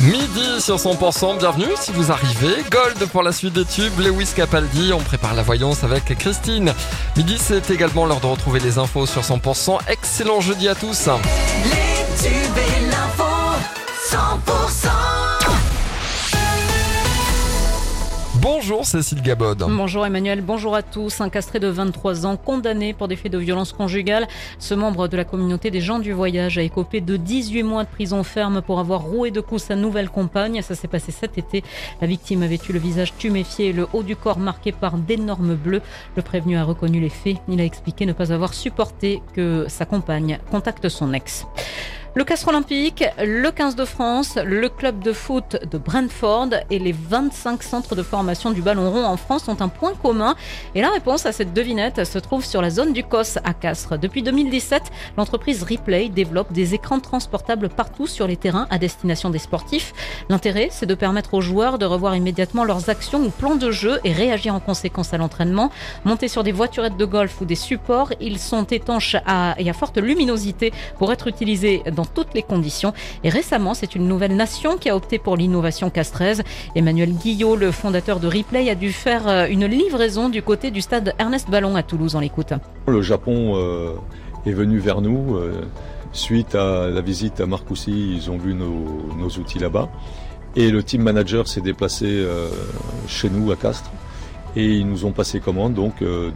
Midi sur 100%, bienvenue si vous arrivez. Gold pour la suite des tubes, Lewis Capaldi, on prépare la voyance avec Christine. Midi, c'est également l'heure de retrouver les infos sur 100%. Excellent jeudi à tous. Les tubes et l'info 100% Bonjour Cécile Gabod. Bonjour Emmanuel, bonjour à tous. Un castré de 23 ans condamné pour des faits de violence conjugale. Ce membre de la communauté des gens du voyage a écopé de 18 mois de prison ferme pour avoir roué de coups sa nouvelle compagne. Ça s'est passé cet été. La victime avait eu le visage tuméfié et le haut du corps marqué par d'énormes bleus. Le prévenu a reconnu les faits. Il a expliqué ne pas avoir supporté que sa compagne contacte son ex. Le Castre Olympique, le 15 de France, le club de foot de Brentford et les 25 centres de formation du ballon rond en France ont un point commun. Et la réponse à cette devinette se trouve sur la zone du COS à Castres. Depuis 2017, l'entreprise Replay développe des écrans transportables partout sur les terrains à destination des sportifs. L'intérêt, c'est de permettre aux joueurs de revoir immédiatement leurs actions ou plans de jeu et réagir en conséquence à l'entraînement. Montés sur des voiturettes de golf ou des supports, ils sont étanches à, et à forte luminosité pour être utilisés dans toutes les conditions. Et récemment, c'est une nouvelle nation qui a opté pour l'innovation castraise. Emmanuel Guillot, le fondateur de Replay, a dû faire euh, une livraison du côté du stade Ernest Ballon à Toulouse. On l'écoute. Le Japon euh, est venu vers nous euh, suite à la visite à Marcoussis. Ils ont vu nos, outils là-bas. Et le team manager s'est déplacé chez nous à Castres. Et ils nous ont passé commande donc de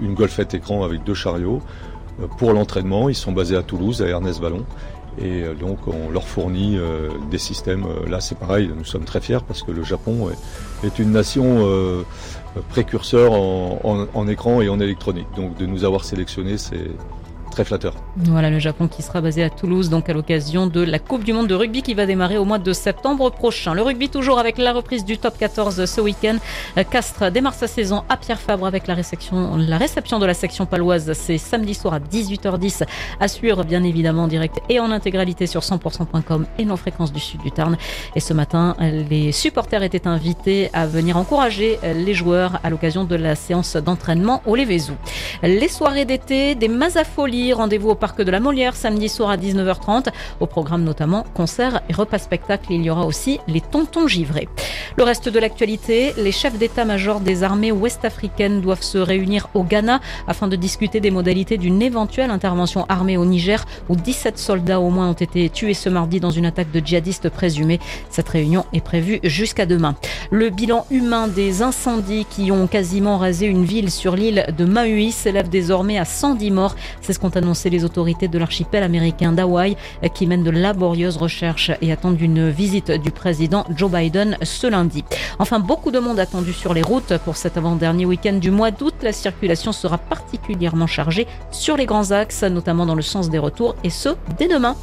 une golfette écran avec deux chariots pour l'entraînement. Ils sont basés à Toulouse, à Ernest Vallon. Et euh, donc on leur fournit euh, des systèmes. Euh, Là c'est pareil, nous sommes très fiers parce que le Japon est, une nation précurseur en écran et en électronique. Donc de nous avoir sélectionnés, c'est très flatteur. Voilà le Japon qui sera basé à Toulouse, donc à l'occasion de la Coupe du Monde de rugby qui va démarrer au mois de septembre prochain. Le rugby toujours avec la reprise du top 14 ce week-end. Euh, Castres démarre sa saison à Pierre Fabre avec la réception, la réception de la section paloise. C'est samedi soir à 18h10 à suivre bien évidemment en direct et en intégralité sur 100%.com et nos fréquences du sud du Tarn. Et ce matin, les supporters étaient invités à venir encourager les joueurs à l'occasion de la séance d'entraînement au Lévézou. Les soirées d'été, des Mazafolies, rendez-vous au parc de la Molière samedi soir à 19h30. Au programme notamment concerts et repas spectacles. Il y aura aussi les tontons givrés. Le reste de l'actualité, les chefs d'état-major des armées ouest-africaines doivent se réunir au Ghana afin de discuter des modalités d'une éventuelle intervention armée au Niger où 17 soldats au moins ont été tués ce mardi dans une attaque de djihadistes présumés. Cette réunion est prévue jusqu'à demain. Le bilan humain des incendies qui ont quasiment rasé une ville sur l'île de Maui s'élève désormais à 110 morts. C'est ce qu'ont annoncé les autorités de l'archipel américain d'Hawaï qui mènent de laborieuses recherches et attendent une visite du président Joe Biden ce lundi. Enfin, beaucoup de monde attendu sur les routes pour cet avant-dernier week-end du mois d'août. La circulation sera particulièrement chargée sur les grands axes, notamment dans le sens des retours, et ce, dès demain.